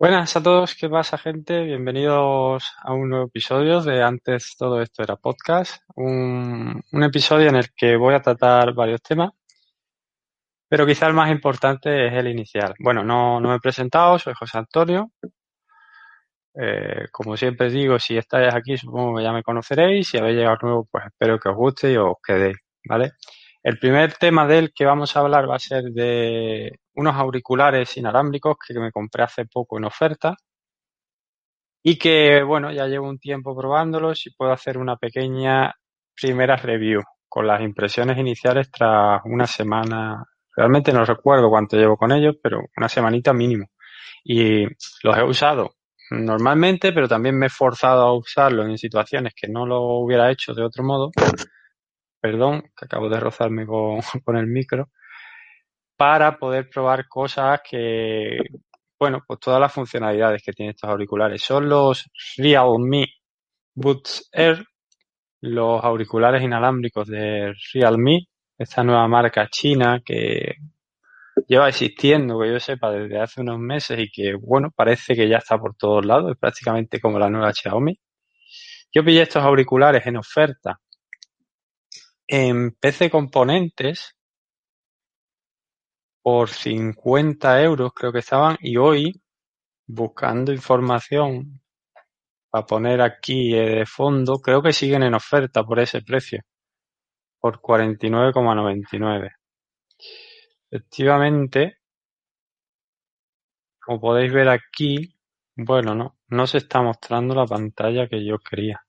Buenas a todos, ¿qué pasa gente? Bienvenidos a un nuevo episodio de Antes todo esto era podcast, un, episodio en el que voy a tratar varios temas, pero quizá el más importante es el inicial. Bueno, no, no me he presentado, soy José Antonio. Eh, como siempre digo, si estáis aquí supongo que ya me conoceréis, si habéis llegado nuevo pues espero que os guste y os quedéis, ¿vale? El primer tema del que vamos a hablar va a ser de unos auriculares inalámbricos que me compré hace poco en oferta y que, bueno, ya llevo un tiempo probándolos y puedo hacer una pequeña primera review con las impresiones iniciales tras una semana. Realmente no recuerdo cuánto llevo con ellos, pero una semanita mínimo. Y los he usado normalmente, pero también me he forzado a usarlos en situaciones que no lo hubiera hecho de otro modo. Perdón, que acabo de rozarme con, con el micro para poder probar cosas que, bueno, pues todas las funcionalidades que tienen estos auriculares. Son los Realme Buds Air, los auriculares inalámbricos de Realme, esta nueva marca china que lleva existiendo, que yo sepa, desde hace unos meses y que, bueno, parece que ya está por todos lados, es prácticamente como la nueva Xiaomi. Yo pillé estos auriculares en oferta en PC Componentes por 50 euros creo que estaban y hoy buscando información para poner aquí de fondo, creo que siguen en oferta por ese precio, por 49,99. Efectivamente, como podéis ver aquí, bueno, no, no se está mostrando la pantalla que yo quería.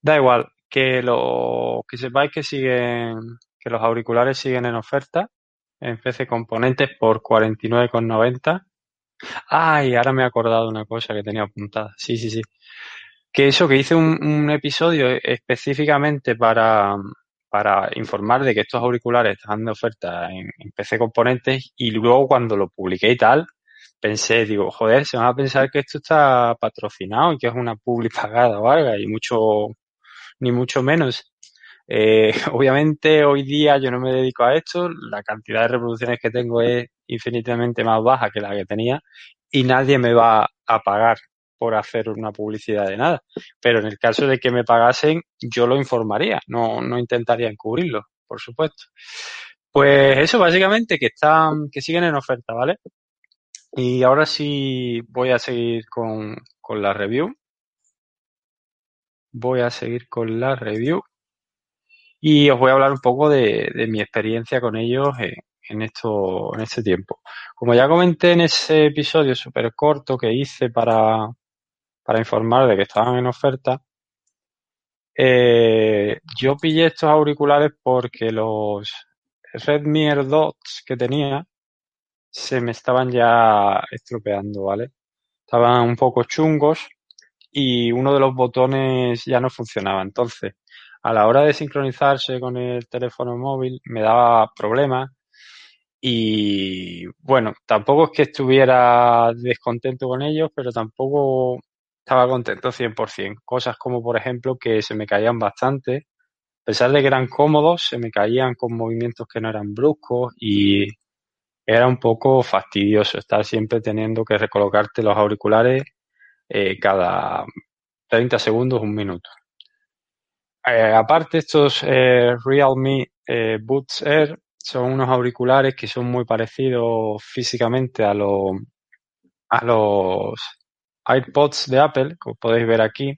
Da igual, que lo que sepáis que siguen, que los auriculares siguen en oferta en PC Componentes por 49,90. Ay, ahora me he acordado una cosa que tenía apuntada. Sí, sí, sí. Que eso, que hice un, un episodio específicamente para, para informar de que estos auriculares están de oferta en, en, PC Componentes y luego cuando lo publiqué y tal, pensé, digo, joder, se van a pensar que esto está patrocinado y que es una publi pagada o algo y mucho, ni mucho menos. Eh, obviamente hoy día yo no me dedico a esto, la cantidad de reproducciones que tengo es infinitamente más baja que la que tenía y nadie me va a pagar por hacer una publicidad de nada. Pero en el caso de que me pagasen, yo lo informaría, no, no intentaría encubrirlo, por supuesto. Pues eso básicamente que están, que siguen en oferta, ¿vale? Y ahora sí voy a seguir con, con la review. Voy a seguir con la review y os voy a hablar un poco de, de mi experiencia con ellos en, en, esto, en este tiempo. Como ya comenté en ese episodio súper corto que hice para, para informar de que estaban en oferta, eh, yo pillé estos auriculares porque los Redmi AirDots que tenía se me estaban ya estropeando, ¿vale? Estaban un poco chungos y uno de los botones ya no funcionaba. Entonces, a la hora de sincronizarse con el teléfono móvil me daba problemas y bueno, tampoco es que estuviera descontento con ellos, pero tampoco estaba contento 100%. Cosas como por ejemplo que se me caían bastante, a pesar de que eran cómodos, se me caían con movimientos que no eran bruscos y era un poco fastidioso estar siempre teniendo que recolocarte los auriculares eh, cada 30 segundos, un minuto. Eh, aparte, estos eh, Realme eh, Air son unos auriculares que son muy parecidos físicamente a, lo, a los iPods de Apple, como podéis ver aquí,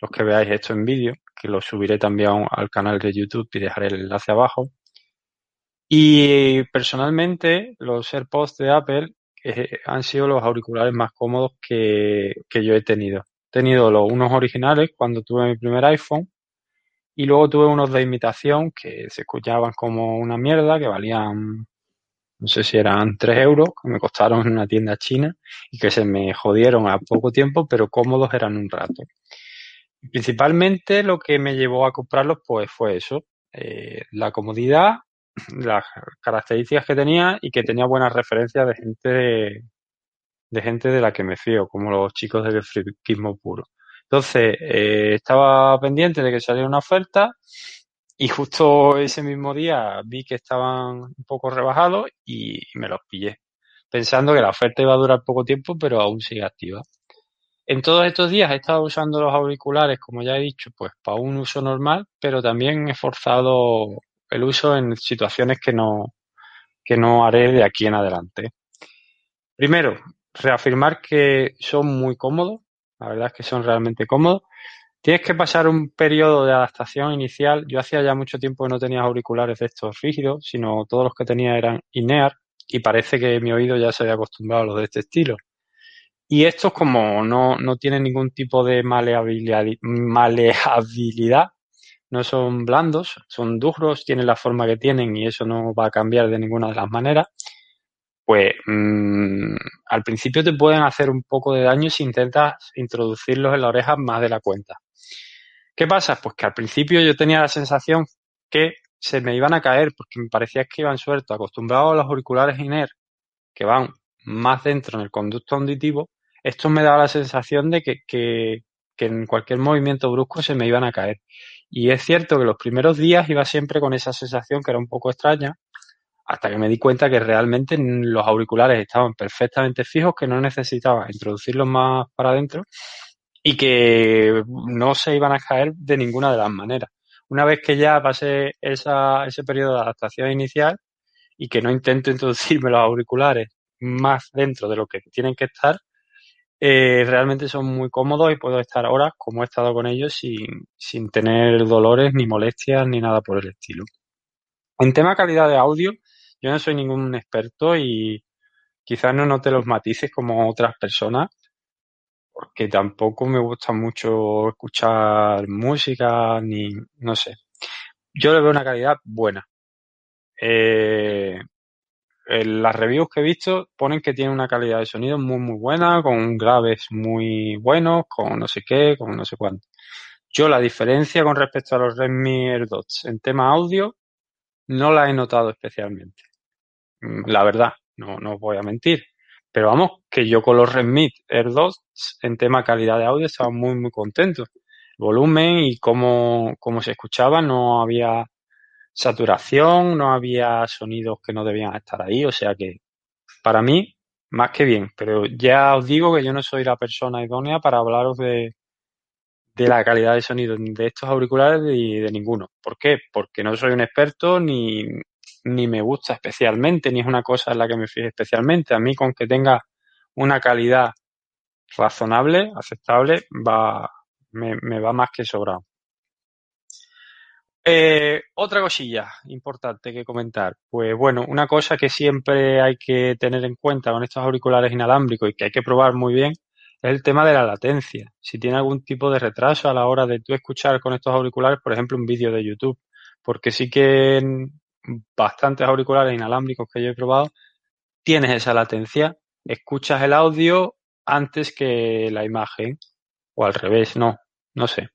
los que veáis esto en vídeo, que lo subiré también al canal de YouTube y dejaré el enlace abajo. Y personalmente, los AirPods de Apple eh, han sido los auriculares más cómodos que, que yo he tenido. He tenido los unos originales cuando tuve mi primer iPhone y luego tuve unos de imitación que se escuchaban como una mierda, que valían no sé si eran 3 euros, que me costaron en una tienda china y que se me jodieron a poco tiempo, pero cómodos eran un rato. Principalmente lo que me llevó a comprarlos pues fue eso, eh, la comodidad, las características que tenía y que tenía buenas referencias de gente de, gente de la que me fío, como los chicos del friquismo puro. Entonces, eh, estaba pendiente de que saliera una oferta y justo ese mismo día vi que estaban un poco rebajados y me los pillé, pensando que la oferta iba a durar poco tiempo, pero aún sigue activa. En todos estos días he estado usando los auriculares, como ya he dicho, pues para un uso normal, pero también he forzado el uso en situaciones que no, que no haré de aquí en adelante. Primero, reafirmar que son muy cómodos, la verdad es que son realmente cómodos. Tienes que pasar un periodo de adaptación inicial. Yo hacía ya mucho tiempo que no tenía auriculares de estos rígidos, sino todos los que tenía eran INEAR y parece que mi oído ya se había acostumbrado a los de este estilo. Y estos como no, no tienen ningún tipo de maleabilidad, maleabilidad, no son blandos, son duros, tienen la forma que tienen y eso no va a cambiar de ninguna de las maneras, pues mmm, al principio te pueden hacer un poco de daño si intentas introducirlos en la oreja más de la cuenta. ¿Qué pasa? Pues que al principio yo tenía la sensación que se me iban a caer porque me parecía que iban sueltos, acostumbrados a los auriculares INER que van más dentro en el conducto auditivo, esto me daba la sensación de que, que, que en cualquier movimiento brusco se me iban a caer. Y es cierto que los primeros días iba siempre con esa sensación que era un poco extraña, hasta que me di cuenta que realmente los auriculares estaban perfectamente fijos, que no necesitaba introducirlos más para adentro y que no se iban a caer de ninguna de las maneras. Una vez que ya pasé esa, ese periodo de adaptación inicial y que no intento introducirme los auriculares más dentro de lo que tienen que estar, eh, realmente son muy cómodos y puedo estar horas como he estado con ellos sin, sin tener dolores ni molestias ni nada por el estilo. En tema calidad de audio, yo no soy ningún experto y quizás no note los matices como otras personas, porque tampoco me gusta mucho escuchar música ni no sé. Yo le veo una calidad buena. Eh, las reviews que he visto ponen que tiene una calidad de sonido muy muy buena, con graves muy buenos, con no sé qué, con no sé cuánto. Yo la diferencia con respecto a los Redmi AirDots en tema audio no la he notado especialmente. Mm, la verdad, no, no voy a mentir. Pero vamos, que yo con los Redmi AirDots en tema calidad de audio estaba muy, muy contento. volumen y cómo, cómo se escuchaba, no había saturación, no había sonidos que no debían estar ahí, o sea que para mí, más que bien, pero ya os digo que yo no soy la persona idónea para hablaros de, de la calidad de sonido de estos auriculares y de ninguno. ¿Por qué? Porque no soy un experto ni, ni me gusta especialmente, ni es una cosa en la que me fije especialmente. A mí con que tenga una calidad razonable, aceptable, va, me, me va más que sobrado. Eh, otra cosilla importante que comentar. Pues bueno, una cosa que siempre hay que tener en cuenta con estos auriculares inalámbricos y que hay que probar muy bien es el tema de la latencia. Si tiene algún tipo de retraso a la hora de tú escuchar con estos auriculares, por ejemplo, un vídeo de YouTube. Porque sí que bastantes auriculares inalámbricos que yo he probado, tienes esa latencia. Escuchas el audio antes que la imagen. O al revés, no, no sé.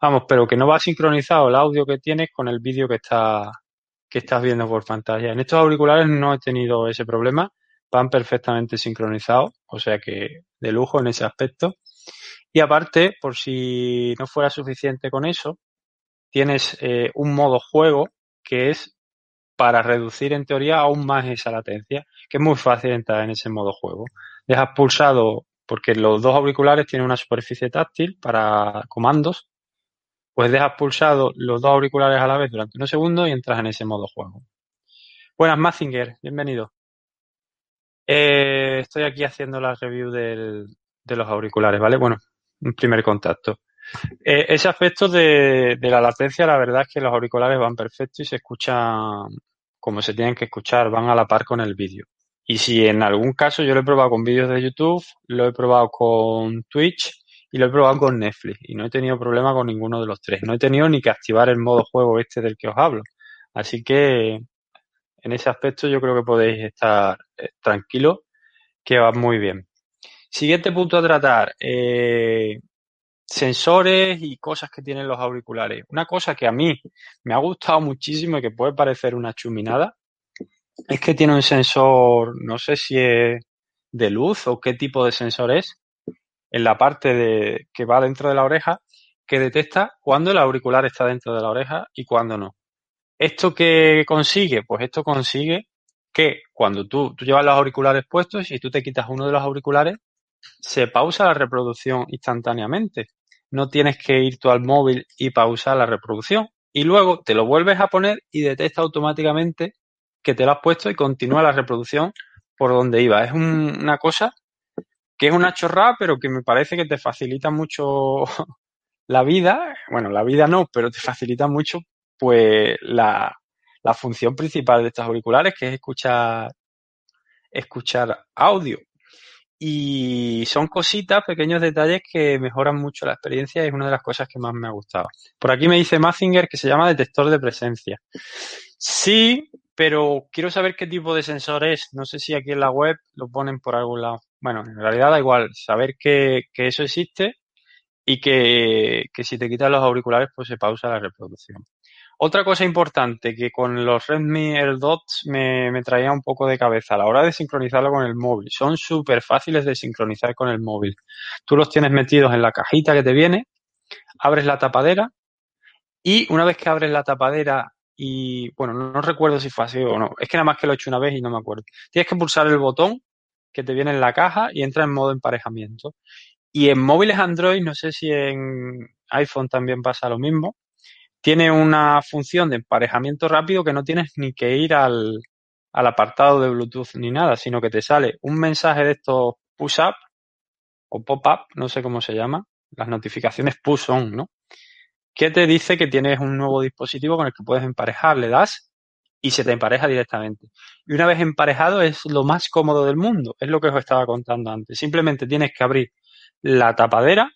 Vamos, pero que no va sincronizado el audio que tienes con el vídeo que, está, que estás viendo por pantalla. En estos auriculares no he tenido ese problema, van perfectamente sincronizados, o sea que de lujo en ese aspecto. Y aparte, por si no fuera suficiente con eso, tienes eh, un modo juego que es para reducir en teoría aún más esa latencia, que es muy fácil entrar en ese modo juego. Dejas pulsado, porque los dos auriculares tienen una superficie táctil para comandos, pues dejas pulsado los dos auriculares a la vez durante unos segundos y entras en ese modo juego. Buenas, Mazinger, bienvenido. Eh, estoy aquí haciendo la review de los auriculares, ¿vale? Bueno, un primer contacto. Eh, ese aspecto de, de, la latencia, la verdad es que los auriculares van perfectos y se escuchan como se tienen que escuchar, van a la par con el vídeo. Y si en algún caso yo lo he probado con vídeos de YouTube, lo he probado con Twitch y lo he probado con Netflix y no he tenido problema con ninguno de los tres. No he tenido ni que activar el modo juego este del que os hablo. Así que en ese aspecto yo creo que podéis estar eh, tranquilos, que va muy bien. Siguiente punto a tratar, eh, sensores y cosas que tienen los auriculares. Una cosa que a mí me ha gustado muchísimo y que puede parecer una chuminada, es que tiene un sensor, no sé si es de luz o qué tipo de sensor es, en la parte de, que va dentro de la oreja, que detecta cuándo el auricular está dentro de la oreja y cuándo no. ¿Esto qué consigue? Pues esto consigue que cuando tú, tú llevas los auriculares puestos y tú te quitas uno de los auriculares, se pausa la reproducción instantáneamente. No tienes que ir tú al móvil y pausar la reproducción. Y luego te lo vuelves a poner y detecta automáticamente que te lo has puesto y continúa la reproducción por donde iba. Es una cosa que es una chorrada, pero que me parece que te facilita mucho la vida. Bueno, la vida no, pero te facilita mucho pues la, la función principal de estos auriculares, que es escuchar, escuchar audio. Y son cositas, pequeños detalles que mejoran mucho la experiencia y es una de las cosas que más me ha gustado. Por aquí me dice Mazinger que se llama detector de presencia. Sí, pero quiero saber qué tipo de sensor es. No sé si aquí en la web lo ponen por algún lado. Bueno, en realidad da igual saber que, que eso existe y que, que si te quitas los auriculares pues se pausa la reproducción. Otra cosa importante que con los Redmi AirDots me, me traía un poco de cabeza a la hora de sincronizarlo con el móvil. Son súper fáciles de sincronizar con el móvil. Tú los tienes metidos en la cajita que te viene, abres la tapadera y una vez que abres la tapadera y, bueno, no, recuerdo si fue así o no. Es que nada más que lo he hecho una vez y no me acuerdo. Tienes que pulsar el botón que te viene en la caja y entra en modo emparejamiento. Y en móviles Android, no sé si en iPhone también pasa lo mismo, tiene una función de emparejamiento rápido que no tienes ni que ir al, apartado de Bluetooth ni nada, sino que te sale un mensaje de estos push-up o pop-up, no sé cómo se llama, las notificaciones push-on, ¿no? Que te dice que tienes un nuevo dispositivo con el que puedes emparejar, le das y se te empareja directamente. Y una vez emparejado es lo más cómodo del mundo, es lo que os estaba contando antes. Simplemente tienes que abrir la tapadera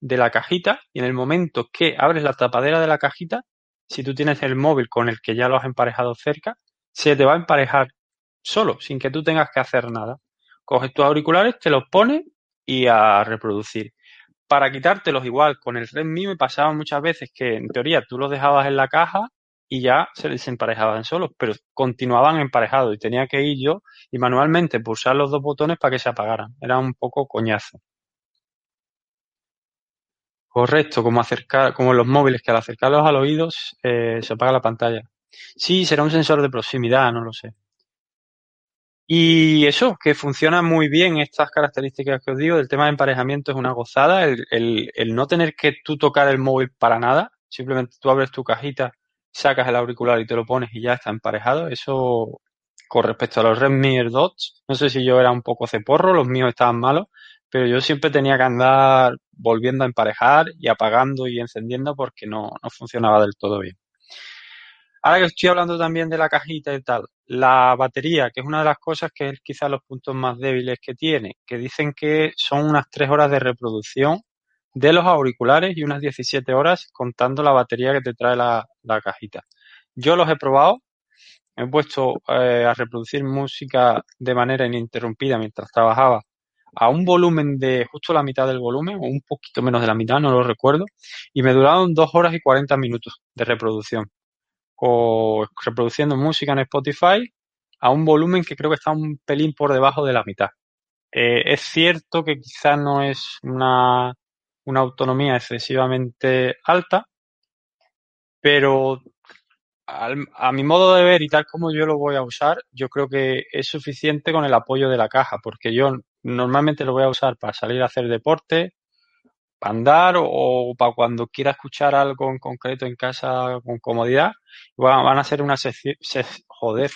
de la cajita y en el momento que abres la tapadera de la cajita, si tú tienes el móvil con el que ya lo has emparejado cerca, se te va a emparejar solo, sin que tú tengas que hacer nada. Coges tus auriculares, te los pones y a reproducir. Para quitártelos igual, con el Redmi me pasaba muchas veces que en teoría tú los dejabas en la caja y ya se desemparejaban solos, pero continuaban emparejados y tenía que ir yo y manualmente pulsar los dos botones para que se apagaran. Era un poco coñazo. Correcto, como acercar, como los móviles, que al acercarlos a los oídos eh, se apaga la pantalla. Sí, será un sensor de proximidad, no lo sé. Y eso, que funciona muy bien estas características que os digo, del tema de emparejamiento es una gozada, el, el, el no tener que tú tocar el móvil para nada, simplemente tú abres tu cajita, sacas el auricular y te lo pones y ya está emparejado, eso con respecto a los Redmi AirDots, no sé si yo era un poco ceporro, los míos estaban malos, pero yo siempre tenía que andar volviendo a emparejar y apagando y encendiendo porque no, no funcionaba del todo bien. Ahora que estoy hablando también de la cajita y tal, la batería, que es una de las cosas que es quizás los puntos más débiles que tiene, que dicen que son unas 3 horas de reproducción de los auriculares y unas 17 horas contando la batería que te trae la, la cajita. Yo los he probado, he puesto eh, a reproducir música de manera ininterrumpida mientras trabajaba a un volumen de justo la mitad del volumen, o un poquito menos de la mitad, no lo recuerdo, y me duraron dos horas y 40 minutos de reproducción. O reproduciendo música en Spotify a un volumen que creo que está un pelín por debajo de la mitad. Eh, es cierto que quizás no es una, una autonomía excesivamente alta, pero a mi modo de ver y tal como yo lo voy a usar, yo creo que es suficiente con el apoyo de la caja, porque yo normalmente lo voy a usar para salir a hacer deporte, para andar o, para cuando quiera escuchar algo en concreto en casa con comodidad. Van a ser unas joder,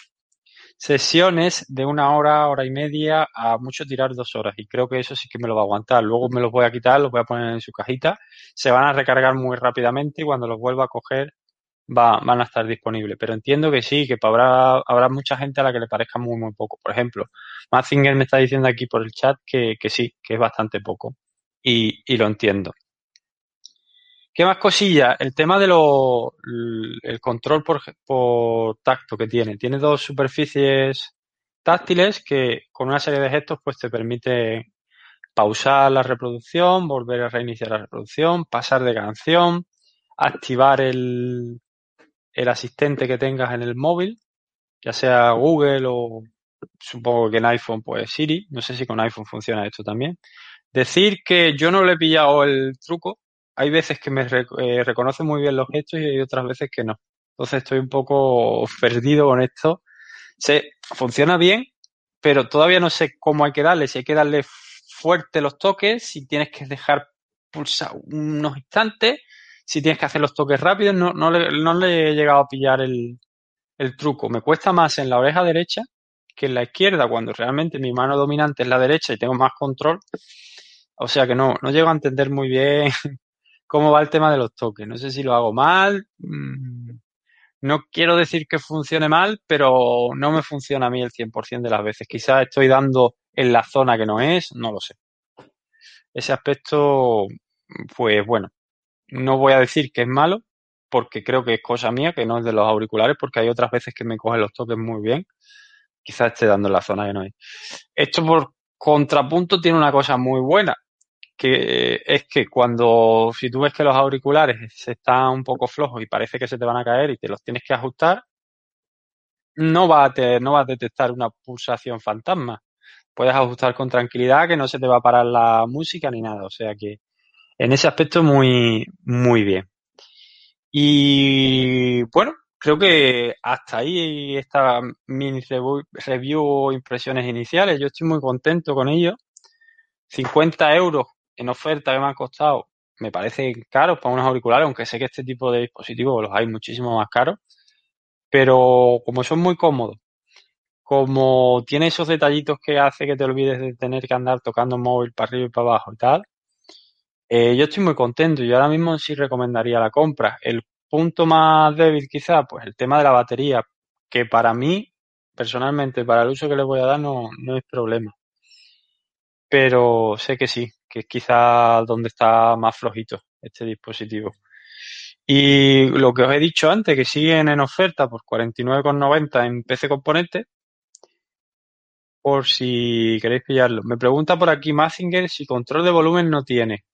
sesiones de una hora, hora y media, a mucho tirar dos horas. Y creo que eso sí que me lo va a aguantar. Luego me los voy a quitar, los voy a poner en su cajita. Se van a recargar muy rápidamente y cuando los vuelva a coger va, van a estar disponibles. Pero entiendo que sí, que habrá, habrá mucha gente a la que le parezca muy, muy poco. Por ejemplo, Mazinger me está diciendo aquí por el chat que, que sí, que es bastante poco. Y, y lo entiendo. ¿Qué más cosillas? El tema de lo, el control por, por tacto que tiene. Tiene dos superficies táctiles que con una serie de gestos pues te permite pausar la reproducción, volver a reiniciar la reproducción, pasar de canción, activar el, el asistente que tengas en el móvil, ya sea Google o supongo que en iPhone pues Siri, no sé si con iPhone funciona esto también. Decir que yo no le he pillado el truco, hay veces que me eh, reconoce muy bien los gestos y hay otras veces que no. Entonces estoy un poco perdido con esto. Se, funciona bien, pero todavía no sé cómo hay que darle, si hay que darle fuerte los toques, si tienes que dejar pulsar unos instantes, si tienes que hacer los toques rápidos, no, no, le, no le he llegado a pillar el, el truco. Me cuesta más en la oreja derecha que en la izquierda, cuando realmente mi mano dominante es la derecha y tengo más control. O sea que no, no llego a entender muy bien cómo va el tema de los toques. No sé si lo hago mal. Mm, no quiero decir que funcione mal, pero no me funciona a mí el 100% de las veces. Quizás estoy dando en la zona que no es, no lo sé. Ese aspecto, pues bueno, no voy a decir que es malo, porque creo que es cosa mía, que no es de los auriculares, porque hay otras veces que me cogen los toques muy bien. Quizás esté dando en la zona que no es. Esto por contrapunto tiene una cosa muy buena, que es que cuando, si tú ves que los auriculares están un poco flojos y parece que se te van a caer y te los tienes que ajustar, no va a, no va a detectar una pulsación fantasma. Puedes ajustar con tranquilidad que no se te va a parar la música ni nada. O sea que en ese aspecto muy, muy bien. Y bueno, creo que hasta ahí esta mini review, review impresiones iniciales. Yo estoy muy contento con ello. 50 euros en oferta que me han costado me parece caros para unos auriculares, aunque sé que este tipo de dispositivos los hay muchísimo más caros. Pero como son muy cómodos, como tiene esos detallitos que hace que te olvides de tener que andar tocando móvil para arriba y para abajo y tal, eh, yo estoy muy contento. Yo ahora mismo sí recomendaría la compra. El punto más débil quizá, pues el tema de la batería, que para mí, personalmente, para el uso que le voy a dar no, no es problema. Pero sé que sí, que es quizá donde está más flojito este dispositivo. Y lo que os he dicho antes, que siguen en oferta por 49,90 en PC Componente, por si queréis pillarlo. Me pregunta por aquí Mazinger si control de volumen no tiene.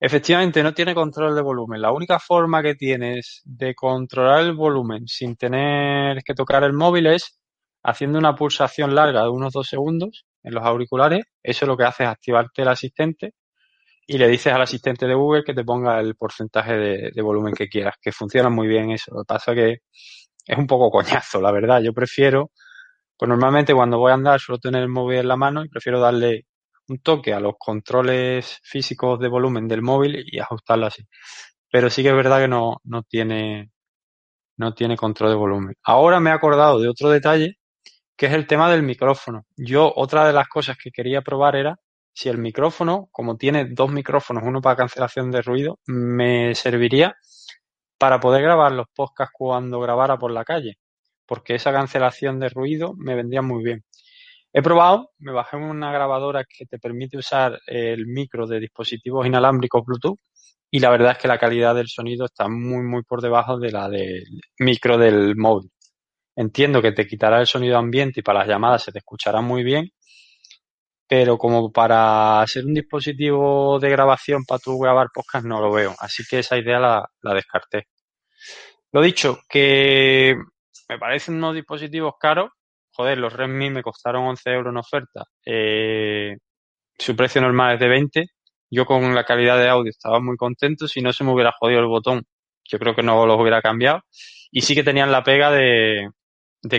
Efectivamente, no tiene control de volumen. La única forma que tienes de controlar el volumen sin tener que tocar el móvil es haciendo una pulsación larga de unos dos segundos en los auriculares. Eso lo que hace es activarte el asistente y le dices al asistente de Google que te ponga el porcentaje de, volumen que quieras, que funciona muy bien eso. Lo que pasa que es un poco coñazo, la verdad. Yo prefiero, pues normalmente cuando voy a andar suelo tener el móvil en la mano y prefiero darle un toque a los controles físicos de volumen del móvil y ajustarlo así. Pero sí que es verdad que no, no tiene, no tiene control de volumen. Ahora me he acordado de otro detalle, que es el tema del micrófono. Yo, otra de las cosas que quería probar era si el micrófono, como tiene dos micrófonos, uno para cancelación de ruido, me serviría para poder grabar los podcasts cuando grabara por la calle, porque esa cancelación de ruido me vendría muy bien. He probado, me bajé una grabadora que te permite usar el micro de dispositivos inalámbricos Bluetooth y la verdad es que la calidad del sonido está muy, muy por debajo de la del micro del móvil. Entiendo que te quitará el sonido ambiente y para las llamadas se te escuchará muy bien, pero como para ser un dispositivo de grabación para tu grabar podcast no lo veo. Así que esa idea la, la descarté. Lo dicho, que me parecen unos dispositivos caros, los Redmi me costaron 11 euros en oferta. Eh, su precio normal es de 20. Yo con la calidad de audio estaba muy contento. Si no se me hubiera jodido el botón, yo creo que no los hubiera cambiado. Y sí que tenían la pega de,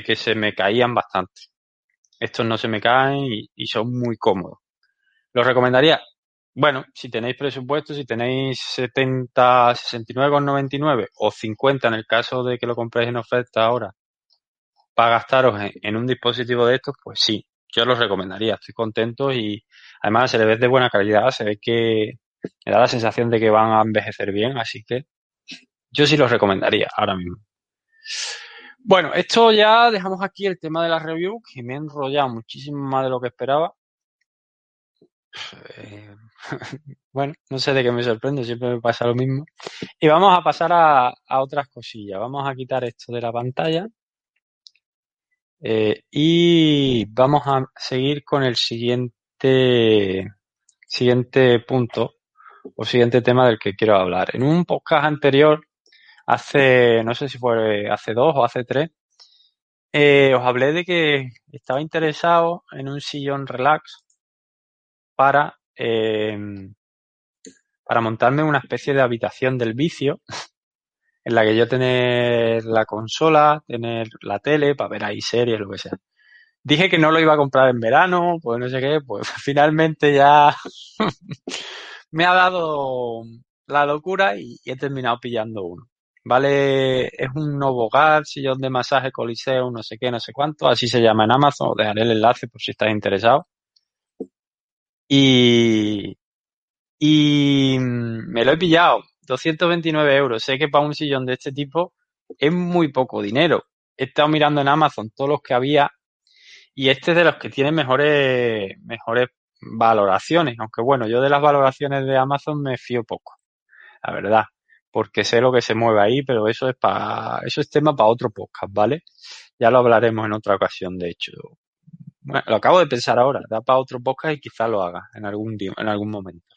que se me caían bastante. Estos no se me caen y, y son muy cómodos. Los recomendaría. Bueno, si tenéis presupuesto, si tenéis 70, 69,99 o 50 en el caso de que lo compréis en oferta ahora, para gastaros en, un dispositivo de estos, pues sí, yo los recomendaría, estoy contento y además se le ve de buena calidad, se ve que me da la sensación de que van a envejecer bien, así que yo sí los recomendaría ahora mismo. Bueno, esto ya dejamos aquí el tema de la review, que me he enrollado muchísimo más de lo que esperaba. Bueno, no sé de qué me sorprende, siempre me pasa lo mismo. Y vamos a pasar a, a otras cosillas. Vamos a quitar esto de la pantalla. Eh, y vamos a seguir con el siguiente, siguiente punto o siguiente tema del que quiero hablar. En un podcast anterior, hace, no sé si fue hace dos o hace tres, eh, os hablé de que estaba interesado en un sillón relax para, eh, para montarme una especie de habitación del vicio en la que yo tener la consola, tener la tele para ver ahí series, lo que sea. Dije que no lo iba a comprar en verano, pues no sé qué, pues finalmente ya me ha dado la locura y he terminado pillando uno. Vale, es un Novogar, sillón de masaje Coliseo, no sé qué, no sé cuánto, así se llama en Amazon, os dejaré el enlace por si estás interesado. Y, y me lo he pillado, 229 euros. Sé que para un sillón de este tipo es muy poco dinero. He estado mirando en Amazon todos los que había y este es de los que tiene mejores, mejores valoraciones. Aunque bueno, yo de las valoraciones de Amazon me fío poco, la verdad, porque sé lo que se mueve ahí, pero eso es para, eso es tema para otro podcast, ¿vale? Ya lo hablaremos en otra ocasión, de hecho. Bueno, lo acabo de pensar ahora, da para otro podcast y quizá lo haga en algún en algún momento.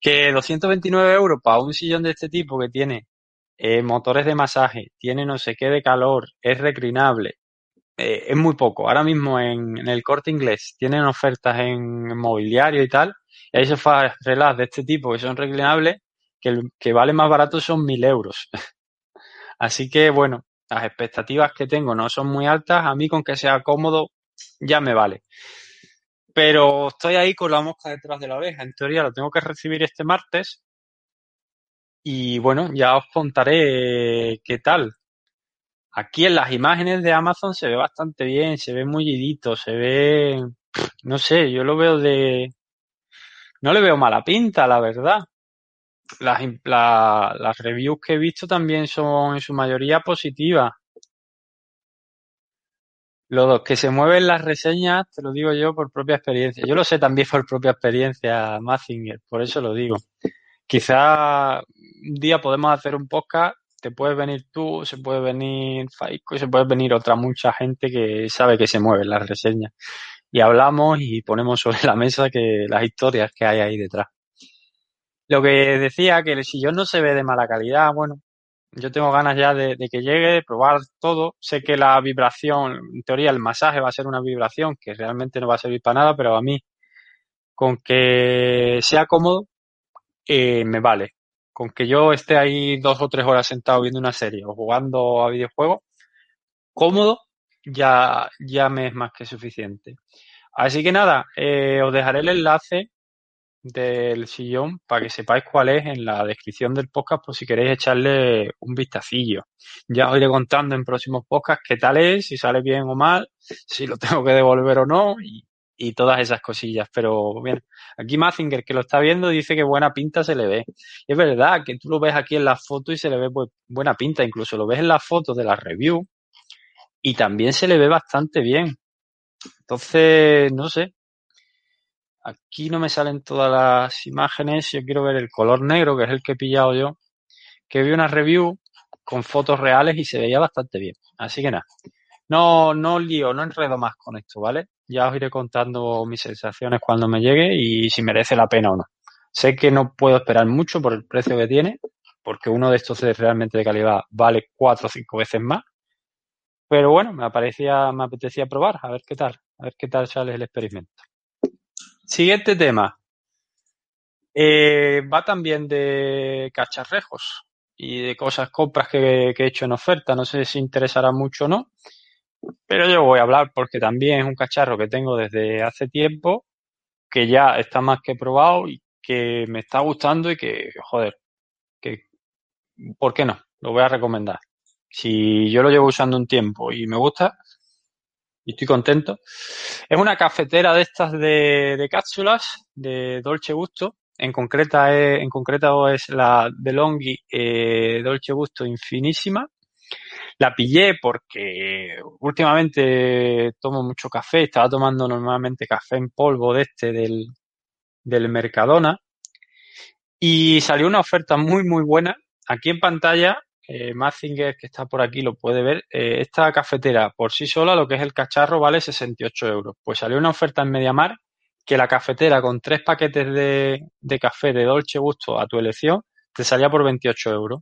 Que 229 euros para un sillón de este tipo que tiene eh, motores de masaje, tiene no sé qué de calor, es reclinable, eh, es muy poco. Ahora mismo en, en, el corte inglés tienen ofertas en, mobiliario y tal, y hay sofás relax de este tipo que son reclinables, que, que vale más barato son 1000 euros. Así que bueno, las expectativas que tengo no son muy altas, a mí con que sea cómodo ya me vale. Pero estoy ahí con la mosca detrás de la oreja. En teoría lo tengo que recibir este martes. Y bueno, ya os contaré qué tal. Aquí en las imágenes de Amazon se ve bastante bien, se ve mullidito, se ve, no sé, yo lo veo de, no le veo mala pinta, la verdad. Las, la, las reviews que he visto también son en su mayoría positivas. Los que se mueven las reseñas, te lo digo yo por propia experiencia. Yo lo sé también por propia experiencia, Mazinger, por eso lo digo. Quizá un día podemos hacer un podcast, te puedes venir tú, se puede venir Faico se puede venir otra mucha gente que sabe que se mueven las reseñas. Y hablamos y ponemos sobre la mesa que las historias que hay ahí detrás. Lo que decía, que el sillón no se ve de mala calidad, bueno, yo tengo ganas ya de, de, que llegue, de probar todo. Sé que la vibración, en teoría el masaje va a ser una vibración que realmente no va a servir para nada, pero a mí, con que sea cómodo, eh, me vale. Con que yo esté ahí dos o tres horas sentado viendo una serie o jugando a videojuegos, cómodo, ya, ya me es más que suficiente. Así que nada, eh, os dejaré el enlace del sillón para que sepáis cuál es en la descripción del podcast por si queréis echarle un vistacillo. Ya os iré contando en próximos podcasts qué tal es, si sale bien o mal, si lo tengo que devolver o no y, todas esas cosillas. Pero bien, aquí Mazinger que lo está viendo dice que buena pinta se le ve. Es verdad que tú lo ves aquí en la foto y se le ve pues, buena pinta, incluso lo ves en la foto de la review y también se le ve bastante bien. Entonces, no sé, Aquí no me salen todas las imágenes. Yo quiero ver el color negro, que es el que he pillado yo. Que vi una review con fotos reales y se veía bastante bien. Así que nada. No, no lío, no enredo más con esto, ¿vale? Ya os iré contando mis sensaciones cuando me llegue y si merece la pena o no. Sé que no puedo esperar mucho por el precio que tiene, porque uno de estos es realmente de calidad vale cuatro o cinco veces más. Pero bueno, me me apetecía probar, a ver qué tal, a ver qué tal sale el experimento. Siguiente tema. Eh, va también de cacharrejos y de cosas, compras que, he hecho en oferta. No sé si interesará mucho o no, pero yo voy a hablar porque también es un cacharro que tengo desde hace tiempo, que ya está más que probado y que me está gustando y que, joder, que, ¿por qué no? Lo voy a recomendar. Si yo lo llevo usando un tiempo y me gusta, y estoy contento. Es una cafetera de estas de, de cápsulas de Dolce Gusto. En concreta es, en concreto es la de Longhi eh, Dolce Gusto Infinísima. La pillé porque últimamente tomo mucho café. Estaba tomando normalmente café en polvo de este del, del Mercadona y salió una oferta muy, muy buena. Aquí en pantalla, eh, Mazinger, que está por aquí, lo puede ver. Eh, esta cafetera por sí sola, lo que es el cacharro, vale 68 euros. Pues salió una oferta en Mediamar que la cafetera con tres paquetes de, de café de Dolce Gusto a tu elección te salía por 28 euros.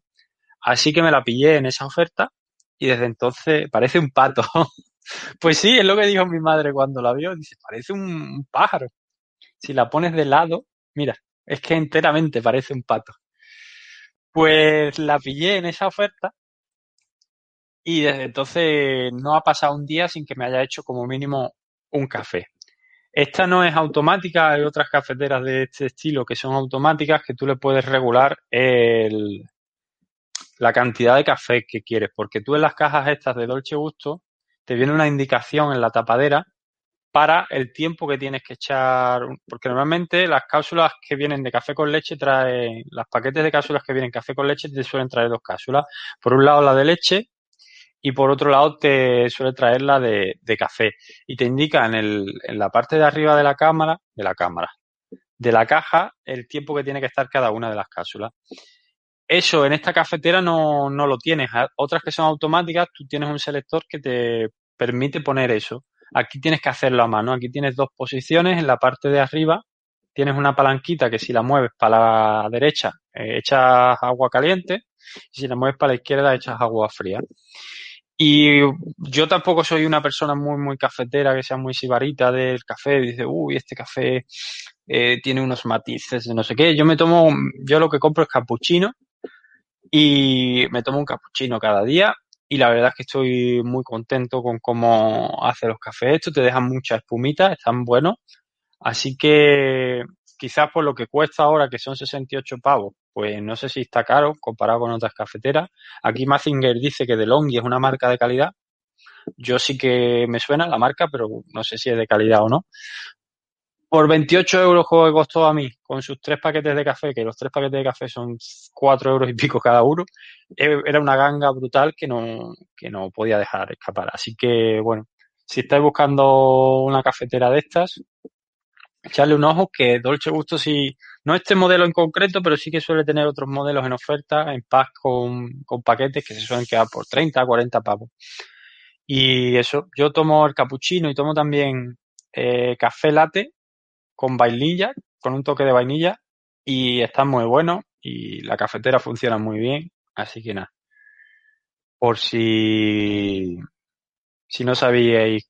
Así que me la pillé en esa oferta y desde entonces parece un pato. pues sí, es lo que dijo mi madre cuando la vio. Dice, parece un pájaro. Si la pones de lado, mira, es que enteramente parece un pato. Pues la pillé en esa oferta y desde entonces no ha pasado un día sin que me haya hecho como mínimo un café. Esta no es automática, hay otras cafeteras de este estilo que son automáticas que tú le puedes regular el, la cantidad de café que quieres, porque tú en las cajas estas de Dolce Gusto te viene una indicación en la tapadera para el tiempo que tienes que echar, porque normalmente las cápsulas que vienen de café con leche traen, las paquetes de cápsulas que vienen café con leche te suelen traer dos cápsulas. Por un lado la de leche y por otro lado te suele traer la de, café. Y te indica en, en la parte de arriba de la cámara, de la cámara, de la caja, el tiempo que tiene que estar cada una de las cápsulas. Eso en esta cafetera no, no lo tienes. Otras que son automáticas, tú tienes un selector que te permite poner eso. Aquí tienes que hacerlo a mano. Aquí tienes dos posiciones. En la parte de arriba tienes una palanquita que si la mueves para la derecha eh, echas agua caliente y si la mueves para la izquierda echas agua fría. Y yo tampoco soy una persona muy, muy cafetera, que sea muy sibarita del café. Dice, uy, este café eh, tiene unos matices de no sé qué. Yo me tomo, yo lo que compro es capuchino y me tomo un capuchino cada día y la verdad es que estoy muy contento con cómo hace los cafés. Esto te dejan mucha espumita, están buenos. Así que quizás por lo que cuesta ahora, que son 68 pavos, pues no sé si está caro comparado con otras cafeteras. Aquí Mazinger dice que DeLonghi es una marca de calidad. Yo sí que me suena la marca, pero no sé si es de calidad o no. Por 28 euros que costó a mí, con sus tres paquetes de café, que los tres paquetes de café son 4 euros y pico cada uno, eh, era una ganga brutal que no, que no podía dejar escapar. Así que, bueno, si estáis buscando una cafetera de estas, echarle un ojo que Dolce Gusto sí, no este modelo en concreto, pero sí que suele tener otros modelos en oferta, en pack con, con paquetes que se suelen quedar por 30, 40 pavos. Y eso, yo tomo el capuchino y tomo también eh, café latte con vainilla, con un toque de vainilla y está muy bueno y la cafetera funciona muy bien, así que nada. Por si, si no sabíais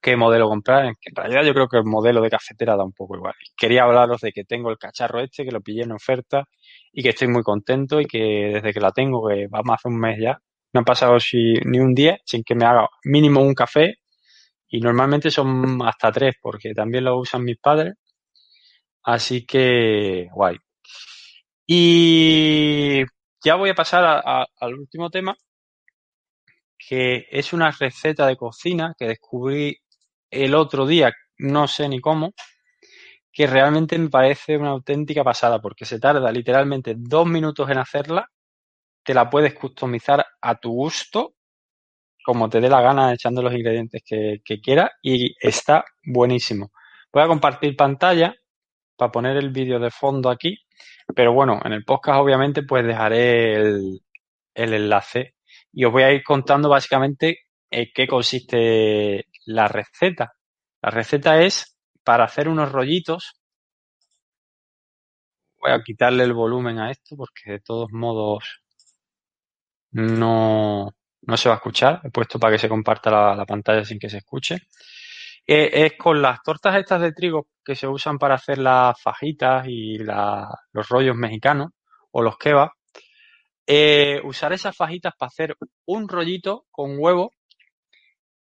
qué modelo comprar. En realidad yo creo que el modelo de cafetera da un poco igual. Quería hablaros de que tengo el cacharro este, que lo pillé en oferta y que estoy muy contento y que desde que la tengo, que va más de un mes ya, no ha pasado ni un día sin que me haga mínimo un café y normalmente son hasta tres porque también lo usan mis padres. Así que guay. Y ya voy a pasar al último tema, que es una receta de cocina que descubrí el otro día, no sé ni cómo, que realmente me parece una auténtica pasada, porque se tarda literalmente dos minutos en hacerla, te la puedes customizar a tu gusto, como te dé la gana, echando los ingredientes que, que quieras, y está buenísimo. Voy a compartir pantalla para poner el vídeo de fondo aquí, pero bueno, en el podcast obviamente pues dejaré el, enlace y os voy a ir contando básicamente en qué consiste la receta. La receta es para hacer unos rollitos. Voy a quitarle el volumen a esto porque de todos modos no, no se va a escuchar. He puesto para que se comparta la, pantalla sin que se escuche. Eh, es con las tortas estas de trigo que se usan para hacer las fajitas y los rollos mexicanos o los kebabs. Eh, usar esas fajitas para hacer un rollito con huevo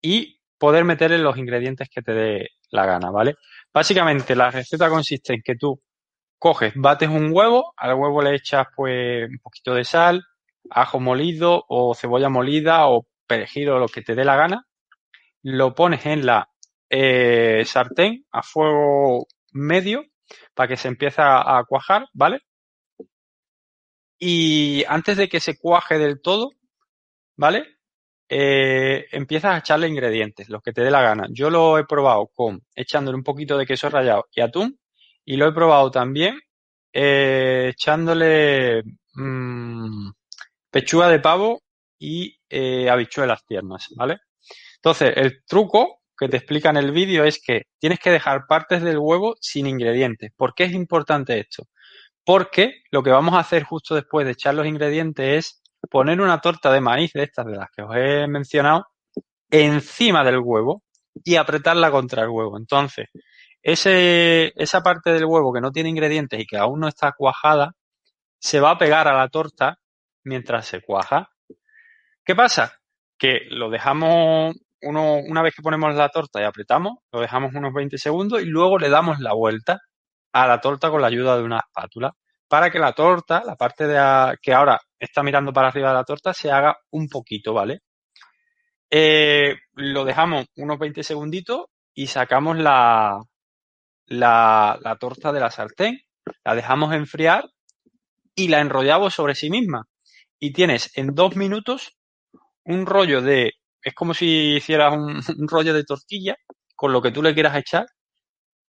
y poder meterle los ingredientes que te dé la gana, ¿vale? Básicamente la receta consiste en que tú coges, bates un huevo, al huevo le echas pues un poquito de sal, ajo molido o cebolla molida o perejil o lo que te dé la gana, lo pones en la eh, sartén a fuego medio para que se empiece a cuajar, ¿vale? Y antes de que se cuaje del todo, ¿vale? eh, empiezas a echarle ingredientes, los que te dé la gana. Yo lo he probado con echándole un poquito de queso rallado y atún y lo he probado también eh, echándole mmm, pechuga de pavo y habichuelas tiernas, ¿vale? Entonces, el truco que te explica en el vídeo es que tienes que dejar partes del huevo sin ingredientes. ¿Por qué es importante esto? Porque lo que vamos a hacer justo después de echar los ingredientes es poner una torta de maíz de estas de las que os he mencionado encima del huevo y apretarla contra el huevo. Entonces, esa parte del huevo que no tiene ingredientes y que aún no está cuajada, se va a pegar a la torta mientras se cuaja. ¿Qué pasa? Que lo dejamos uno, una vez que ponemos la torta y apretamos, lo dejamos unos 20 segundos y luego le damos la vuelta a la torta con la ayuda de una espátula para que la torta, la parte de que ahora está mirando para arriba de la torta, se haga un poquito, ¿vale? Eh, lo dejamos unos 20 segunditos y sacamos la, la, la torta de la sartén, la dejamos enfriar y la enrollamos sobre sí misma. Y tienes en dos minutos un rollo de, es como si hicieras un, rollo de tortilla con lo que tú le quieras echar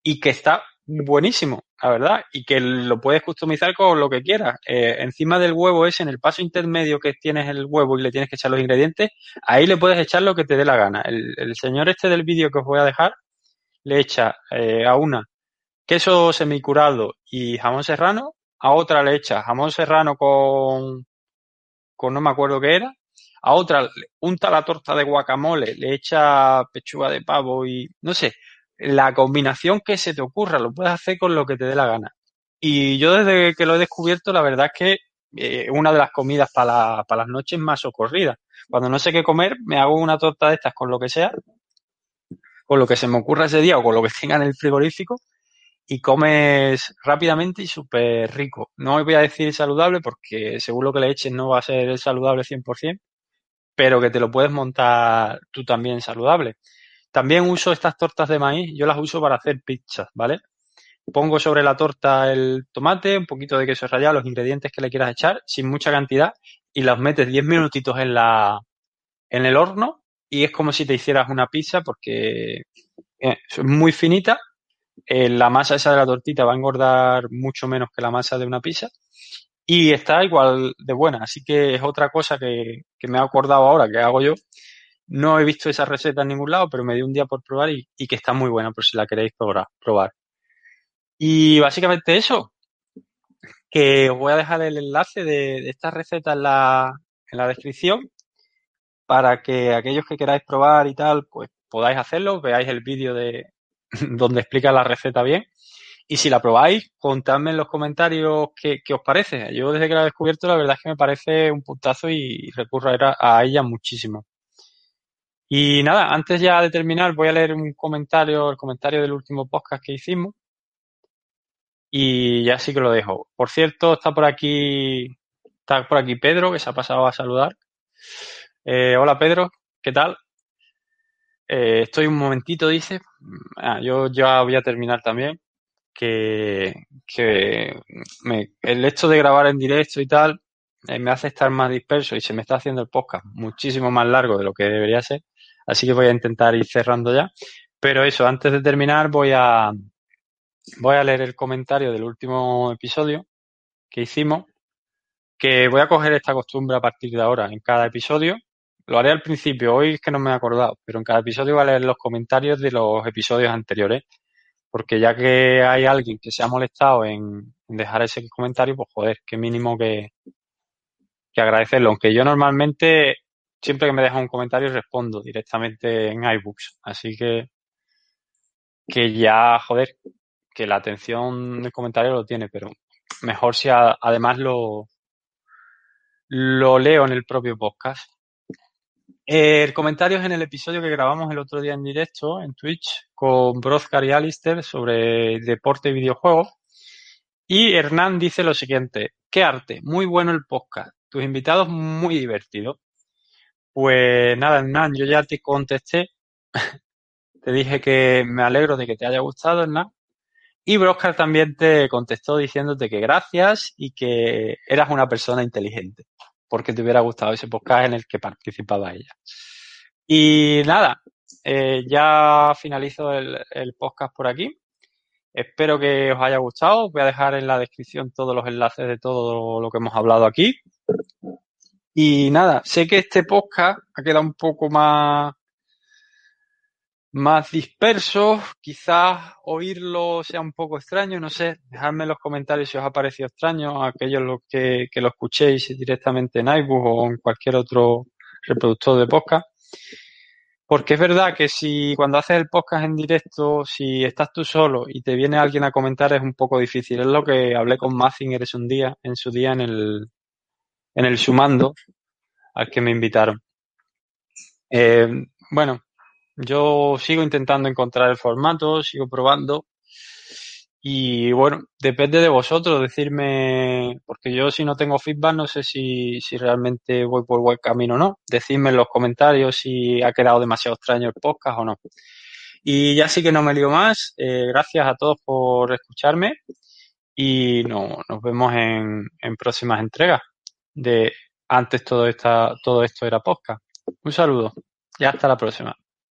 y que está buenísimo, la verdad, y que lo puedes customizar con lo que quieras. Eh, encima del huevo es en el paso intermedio que tienes el huevo y le tienes que echar los ingredientes, ahí le puedes echar lo que te dé la gana. El, señor este del vídeo que os voy a dejar le echa eh, a una queso semicurado y jamón serrano, a otra le echa jamón serrano con, con no me acuerdo qué era, a otra unta la torta de guacamole, le echa pechuga de pavo y no sé, la combinación que se te ocurra, lo puedes hacer con lo que te dé la gana. Y yo desde que lo he descubierto, la verdad es que eh, una de las comidas para, para las noches más socorridas. Cuando no sé qué comer, me hago una torta de estas con lo que sea, con lo que se me ocurra ese día o con lo que tenga en el frigorífico y comes rápidamente y súper rico. No voy a decir saludable porque según lo que le eches no va a ser saludable 100%, pero que te lo puedes montar tú también saludable. También uso estas tortas de maíz, yo las uso para hacer pizzas, ¿vale? Pongo sobre la torta el tomate, un poquito de queso rallado, los ingredientes que le quieras echar, sin mucha cantidad, y las metes 10 minutitos en la en el horno y es como si te hicieras una pizza porque eh, es muy finita eh, la masa esa de la tortita va a engordar mucho menos que la masa de una pizza y está igual de buena. Así que es otra cosa que, me ha acordado ahora que hago yo. No he visto esa receta en ningún lado, pero me di un día por probar y, que está muy buena por si la queréis probar. Y básicamente eso, que os voy a dejar el enlace de, de esta receta en la, en la descripción para que aquellos que queráis probar y tal, pues podáis hacerlo, veáis el vídeo de, donde explica la receta bien. Y si la probáis, contadme en los comentarios qué, os parece. Yo desde que la he descubierto, la verdad es que me parece un puntazo y recurro a, a ella muchísimo. Y nada, antes ya de terminar, voy a leer un comentario, el comentario del último podcast que hicimos. Y ya sí que lo dejo. Por cierto, está por aquí, está por aquí Pedro, que se ha pasado a saludar. Eh, hola Pedro, ¿qué tal? Eh, estoy un momentito, dice. Ah, yo ya voy a terminar también. Que, que el hecho de grabar en directo y tal eh, me hace estar más disperso y se me está haciendo el podcast muchísimo más largo de lo que debería ser. Así que voy a intentar ir cerrando ya. Pero eso, antes de terminar voy a, voy a leer el comentario del último episodio que hicimos. Que voy a coger esta costumbre a partir de ahora en cada episodio lo haré al principio, hoy es que no me he acordado, pero en cada episodio voy a leer los comentarios de los episodios anteriores, porque ya que hay alguien que se ha molestado en, dejar ese comentario, pues joder, qué mínimo que, que agradecerlo. Aunque yo normalmente, siempre que me deja un comentario, respondo directamente en iBooks. Así que, que ya, joder, que la atención del comentario lo tiene, pero mejor si además lo, lo leo en el propio podcast. El comentario es en el episodio que grabamos el otro día en directo en Twitch con Brothcar y Alistair sobre deporte y videojuegos. Y Hernán dice lo siguiente, qué arte, muy bueno el podcast, tus invitados muy divertidos. Pues nada, Hernán, yo ya te contesté, te dije que me alegro de que te haya gustado, Hernán. Y Brothcar también te contestó diciéndote que gracias y que eras una persona inteligente porque te hubiera gustado ese podcast en el que participaba ella. Y nada, eh, ya finalizo el, podcast por aquí. Espero que os haya gustado. Voy a dejar en la descripción todos los enlaces de todo lo que hemos hablado aquí. Y nada, sé que este podcast ha quedado un poco más, más disperso. Quizás oírlo sea un poco extraño, no sé. Dejadme en los comentarios si os ha parecido extraño, aquellos los que, que lo escuchéis directamente en iBook o en cualquier otro reproductor de podcast. Porque es verdad que si cuando haces el podcast en directo, si estás tú solo y te viene alguien a comentar es un poco difícil. Es lo que hablé con Mazinger un día, en su día en el, en el Sumando al que me invitaron. Eh, bueno, yo sigo intentando encontrar el formato, sigo probando y bueno, depende de vosotros decirme, porque yo si no tengo feedback no sé si, si realmente voy por buen camino o no. Decidme en los comentarios si ha quedado demasiado extraño el podcast o no. Y ya sí que no me lío más. Eh, gracias a todos por escucharme y no, nos vemos en, en próximas entregas de antes todo, esta, todo esto era podcast. Un saludo y hasta la próxima.